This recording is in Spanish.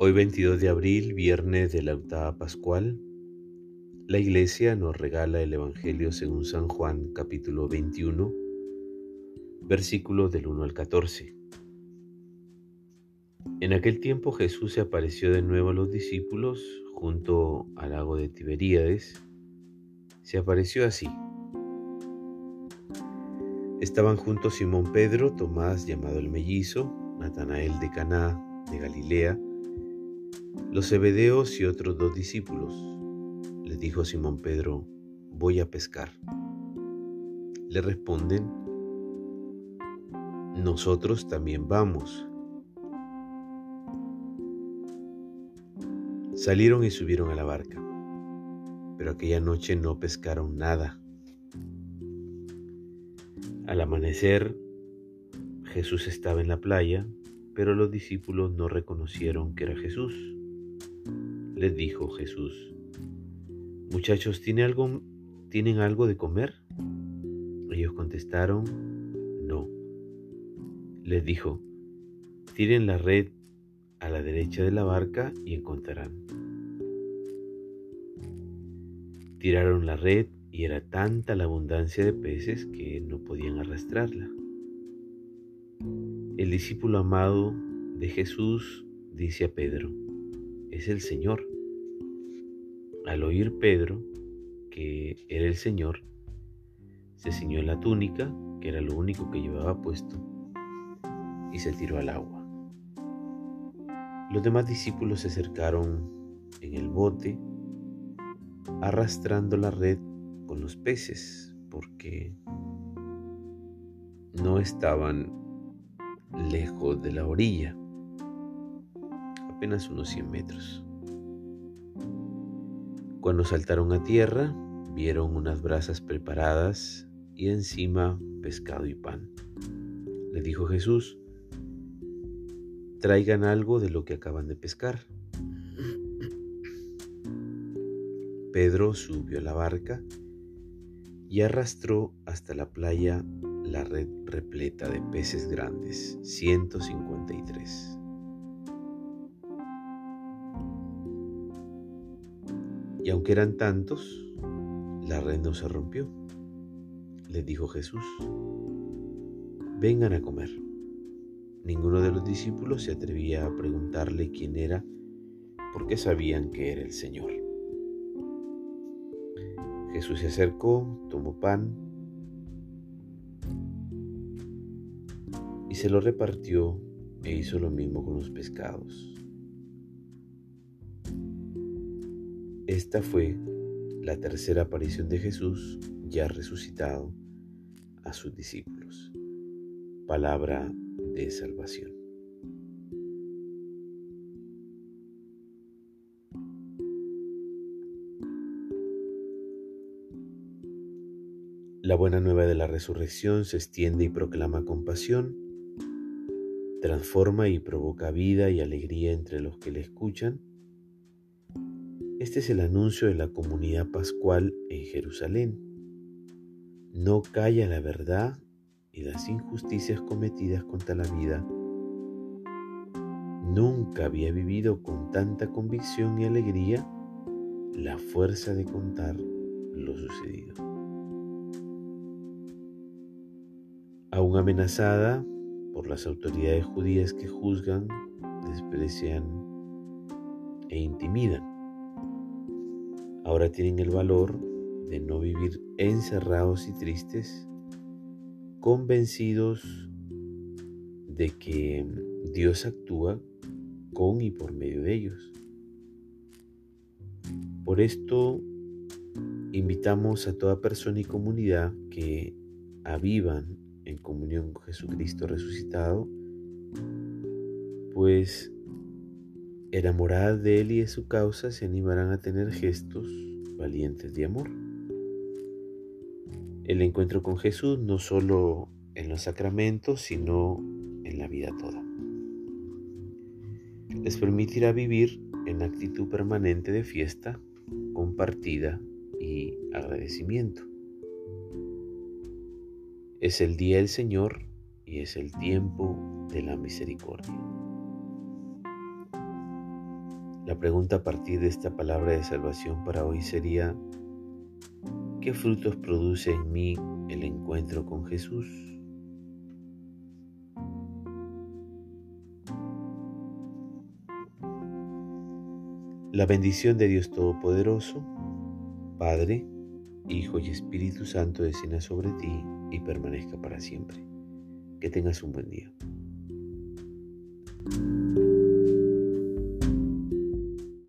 Hoy 22 de abril, viernes de la octava pascual, la iglesia nos regala el Evangelio según San Juan capítulo 21, versículos del 1 al 14. En aquel tiempo Jesús se apareció de nuevo a los discípulos junto al lago de Tiberíades. Se apareció así. Estaban juntos Simón Pedro, Tomás llamado el mellizo, Natanael de Caná de Galilea, los Zebedeos y otros dos discípulos. Les dijo Simón Pedro, voy a pescar. Le responden, nosotros también vamos. Salieron y subieron a la barca, pero aquella noche no pescaron nada. Al amanecer, Jesús estaba en la playa, pero los discípulos no reconocieron que era Jesús les dijo Jesús, Muchachos, ¿tienen algo, ¿tienen algo de comer? Ellos contestaron, no. Les dijo, tiren la red a la derecha de la barca y encontrarán. Tiraron la red y era tanta la abundancia de peces que no podían arrastrarla. El discípulo amado de Jesús dice a Pedro, es el Señor. Al oír Pedro que era el Señor, se ciñó la túnica, que era lo único que llevaba puesto, y se tiró al agua. Los demás discípulos se acercaron en el bote, arrastrando la red con los peces, porque no estaban lejos de la orilla apenas unos 100 metros. Cuando saltaron a tierra, vieron unas brasas preparadas y encima pescado y pan. Le dijo Jesús, traigan algo de lo que acaban de pescar. Pedro subió a la barca y arrastró hasta la playa la red repleta de peces grandes, 153. Y aunque eran tantos, la red no se rompió. Les dijo Jesús, vengan a comer. Ninguno de los discípulos se atrevía a preguntarle quién era porque sabían que era el Señor. Jesús se acercó, tomó pan y se lo repartió e hizo lo mismo con los pescados. Esta fue la tercera aparición de Jesús ya resucitado a sus discípulos. Palabra de salvación. La buena nueva de la resurrección se extiende y proclama compasión, transforma y provoca vida y alegría entre los que le escuchan este es el anuncio de la comunidad pascual en Jerusalén. No calla la verdad y las injusticias cometidas contra la vida. Nunca había vivido con tanta convicción y alegría la fuerza de contar lo sucedido. Aún amenazada por las autoridades judías que juzgan, desprecian e intimidan ahora tienen el valor de no vivir encerrados y tristes, convencidos de que Dios actúa con y por medio de ellos. Por esto invitamos a toda persona y comunidad que avivan en comunión con Jesucristo resucitado, pues enamoradas de Él y de su causa, se animarán a tener gestos valientes de amor. El encuentro con Jesús no solo en los sacramentos, sino en la vida toda. Les permitirá vivir en actitud permanente de fiesta, compartida y agradecimiento. Es el día del Señor y es el tiempo de la misericordia. La pregunta a partir de esta palabra de salvación para hoy sería, ¿qué frutos produce en mí el encuentro con Jesús? La bendición de Dios Todopoderoso, Padre, Hijo y Espíritu Santo descienda sobre ti y permanezca para siempre. Que tengas un buen día.